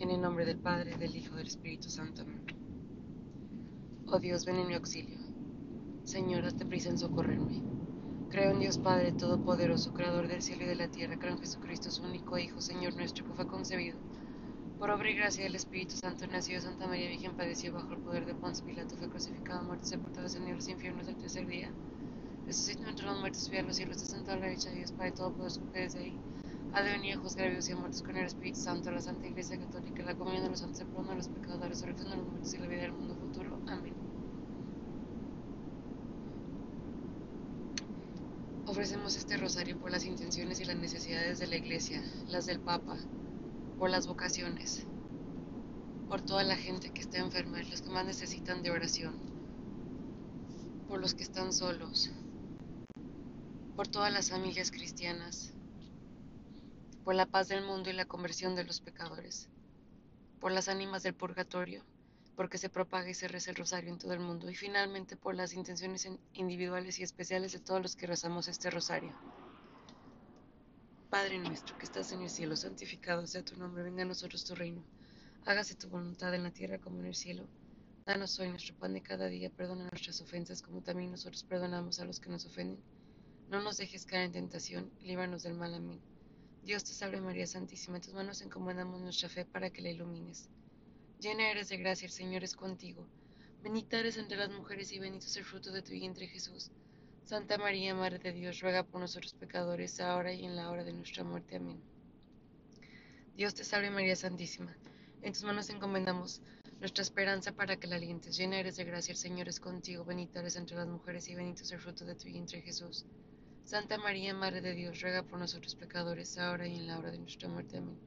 En el nombre del Padre, del Hijo, del Espíritu Santo. Amén. Oh Dios, ven en mi auxilio. Señor, date prisa en socorrerme. Creo en Dios Padre Todopoderoso, Creador del cielo y de la tierra. Creo en Jesucristo, su único Hijo, Señor nuestro, que fue concebido. Por obra y gracia del Espíritu Santo, nació Santa María Virgen, padeció bajo el poder de Ponce Pilato, fue crucificado, muerto, sepultado, descendió a los infiernos tercer día Resucitó entre los muertos, subió a los cielos, descendió a la derecha de Dios Padre Todopoderoso, que desde ahí ha de a y a muertos con el Espíritu Santo, la Santa Iglesia Católica, la comunión de los santos, el de los pecados, la resurrección de los muertos y la vida del mundo futuro. Amén. Ofrecemos este rosario por las intenciones y las necesidades de la Iglesia, las del Papa, por las vocaciones, por toda la gente que está enferma, los que más necesitan de oración, por los que están solos, por todas las familias cristianas, por la paz del mundo y la conversión de los pecadores, por las ánimas del purgatorio, porque se propague y se reza el rosario en todo el mundo, y finalmente por las intenciones individuales y especiales de todos los que rezamos este rosario. Padre nuestro que estás en el cielo, santificado sea tu nombre, venga a nosotros tu reino, hágase tu voluntad en la tierra como en el cielo. Danos hoy nuestro pan de cada día, perdona nuestras ofensas como también nosotros perdonamos a los que nos ofenden. No nos dejes caer en tentación, líbranos del mal. Amén. Dios te salve María Santísima, en tus manos encomendamos nuestra fe para que la ilumines. Llena eres de gracia, el Señor es contigo. Bendita eres entre las mujeres y bendito es el fruto de tu vientre Jesús. Santa María, Madre de Dios, ruega por nosotros pecadores, ahora y en la hora de nuestra muerte. Amén. Dios te salve María Santísima, en tus manos encomendamos nuestra esperanza para que la alientes. Llena eres de gracia, el Señor es contigo, bendita eres entre las mujeres y bendito es el fruto de tu vientre Jesús. Santa María, Madre de Dios, ruega por nosotros pecadores, ahora y en la hora de nuestra muerte. Amén.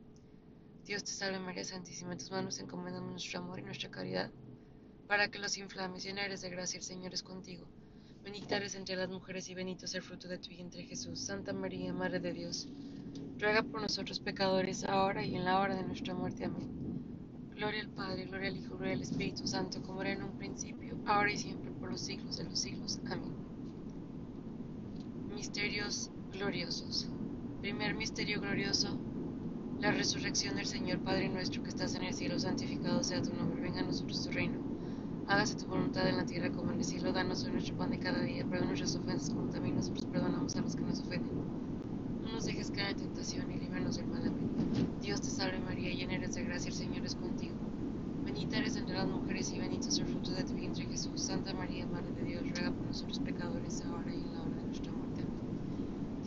Dios te salve María Santísima, tus manos encomendamos nuestro amor y nuestra caridad, para que los inflames. Llena eres de gracia, el Señor es contigo. Bendita eres entre las mujeres y bendito es el fruto de tu vientre Jesús. Santa María, Madre de Dios, ruega por nosotros pecadores, ahora y en la hora de nuestra muerte. Amén. Gloria al Padre, gloria al Hijo, gloria al Espíritu Santo, como era en un principio, ahora y siempre, por los siglos de los siglos. Amén. Misterios gloriosos. Primer misterio glorioso, la resurrección del Señor Padre nuestro que estás en el cielo, santificado sea tu nombre, venga a nosotros tu reino. Hágase tu voluntad en la tierra como en el cielo, danos hoy nuestro pan de cada día, perdona nuestras ofensas como también nosotros perdonamos a los que nos ofenden. No nos dejes caer en tentación y líbranos del mal. Amén. Dios te salve María, llena eres de gracia, el Señor es contigo. Bendita eres entre las mujeres y bendito es el fruto de tu vientre Jesús. Santa María, Madre de Dios, ruega por nosotros pecadores, ahora y en la hora de nuestra muerte. Amén.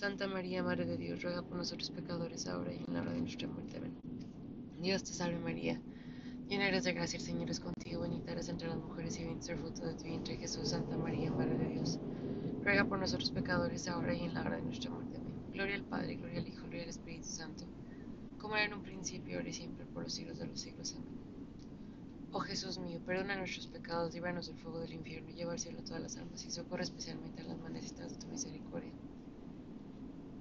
Santa María, Madre de Dios, ruega por nosotros pecadores, ahora y en la hora de nuestra muerte. Amén. Dios te salve María, llena eres de gracia, el Señor es contigo, bendita eres entre las mujeres y bendito es el fruto de tu vientre Jesús. Santa María, Madre de Dios, ruega por nosotros pecadores, ahora y en la hora de nuestra muerte. Amén. Gloria al Padre, gloria al Hijo, gloria al Espíritu Santo, como era en un principio, ahora y siempre, por los siglos de los siglos. Amén. Oh Jesús mío, perdona nuestros pecados, líbranos del fuego del infierno, lleva al cielo todas las almas y socorre especialmente a las más necesitadas de tu misericordia.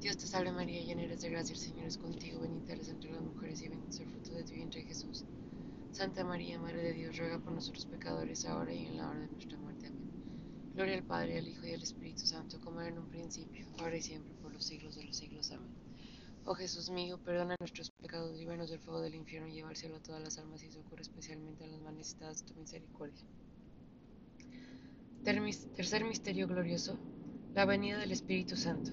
Dios te salve María, llena eres de gracia, el Señor es contigo. Bendita eres entre las mujeres y bendito es el fruto de tu vientre Jesús. Santa María, Madre de Dios, ruega por nosotros pecadores, ahora y en la hora de nuestra muerte. Amén. Gloria al Padre, al Hijo y al Espíritu Santo, como era en un principio, ahora y siempre, por los siglos de los siglos. Amén. Oh Jesús mío, perdona nuestros pecados, líbranos del fuego del infierno y cielo a todas las almas y socorre especialmente a las más necesitadas de tu misericordia. Tercer misterio glorioso, la venida del Espíritu Santo.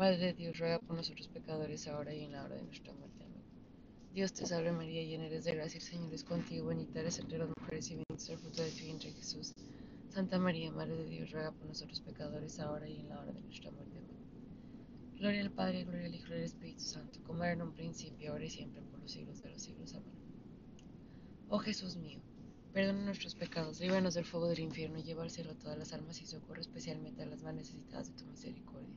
Madre de Dios, ruega por nosotros pecadores, ahora y en la hora de nuestra muerte. Amén. Dios te salve María, llena eres de gracia, el Señor es contigo. Bendita eres entre las mujeres y bendito es el fruto de tu vientre Jesús. Santa María, Madre de Dios, ruega por nosotros pecadores, ahora y en la hora de nuestra muerte. Amén. Gloria al Padre, gloria al Hijo y al Espíritu Santo, como era en un principio, ahora y siempre, por los siglos de los siglos. Amén. Oh Jesús mío, perdona nuestros pecados, líbranos del fuego del infierno y cielo a todas las almas y socorre especialmente a las más necesitadas de tu misericordia.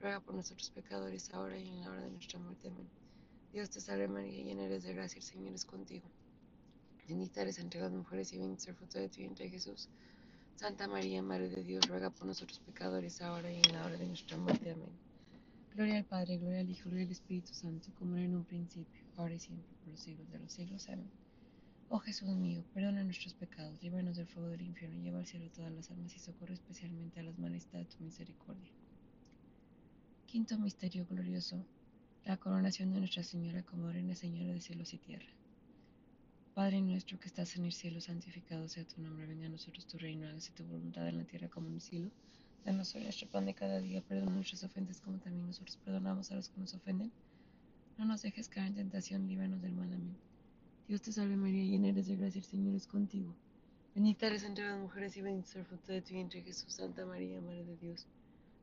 ruega por nosotros pecadores, ahora y en la hora de nuestra muerte. Amén. Dios te salve María, llena eres de gracia, el Señor es contigo. Bendita eres entre las mujeres y bendito es el fruto de tu vientre Jesús. Santa María, Madre de Dios, ruega por nosotros pecadores, ahora y en la hora de nuestra muerte. Amén. Gloria al Padre, gloria al Hijo, gloria al Espíritu Santo, como era en un principio, ahora y siempre, por los siglos de los siglos. Amén. Oh Jesús mío, perdona nuestros pecados, líbranos del fuego del infierno, lleva al cielo todas las almas y socorre especialmente a las más de tu misericordia. Quinto misterio glorioso, la coronación de Nuestra Señora como Reina Señora de cielos y tierra. Padre nuestro que estás en el cielo, santificado sea tu nombre, venga a nosotros tu reino, hágase tu voluntad en la tierra como en el cielo. Danos hoy nuestro pan de cada día, perdona nuestras ofensas como también nosotros perdonamos a los que nos ofenden. No nos dejes caer en tentación, líbranos del mal. Amén. Dios te salve María, llena eres de gracia, el Señor es contigo. Bendita eres entre las mujeres y bendito es el fruto de tu vientre Jesús. Santa María, Madre de Dios,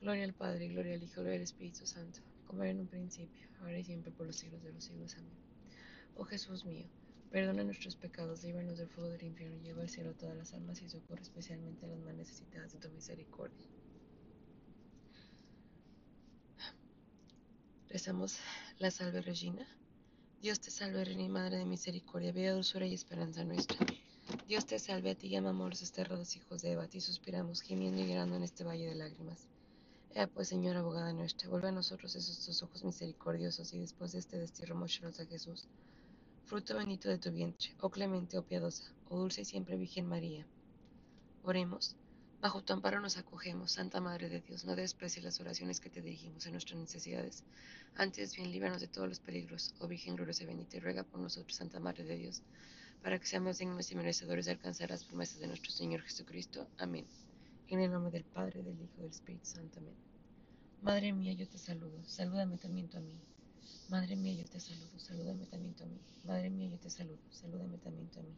Gloria al Padre, gloria al Hijo, gloria al Espíritu Santo, como era en un principio, ahora y siempre, por los siglos de los siglos. Amén. Oh Jesús mío, perdona nuestros pecados, líbranos del fuego del infierno, lleva al cielo todas las almas y socorre especialmente a las más necesitadas de tu misericordia. Rezamos la salve Regina. Dios te salve, Reina y Madre de Misericordia, vida, dulzura y esperanza nuestra. Dios te salve, a ti llamamos los desterrados hijos de Eva, a ti suspiramos, gimiendo y llorando en este valle de lágrimas. Ea pues, Señora abogada nuestra, vuelve a nosotros esos tus ojos misericordiosos y después de este destierro mostraros a Jesús, fruto bendito de tu vientre, oh clemente, oh piadosa, oh dulce y siempre Virgen María. Oremos. Bajo tu amparo nos acogemos, Santa Madre de Dios, no desprecies las oraciones que te dirigimos en nuestras necesidades. Antes bien, líbranos de todos los peligros, oh Virgen gloriosa y bendita, y ruega por nosotros, Santa Madre de Dios, para que seamos dignos y merecedores de alcanzar las promesas de nuestro Señor Jesucristo. Amén. En el nombre del Padre, del Hijo y del Espíritu Santo. Amén. Madre mía, yo te saludo, salúdame también a mí. Madre mía, yo te saludo, salúdame también a mí. Madre mía, yo te saludo, salúdame también a mí.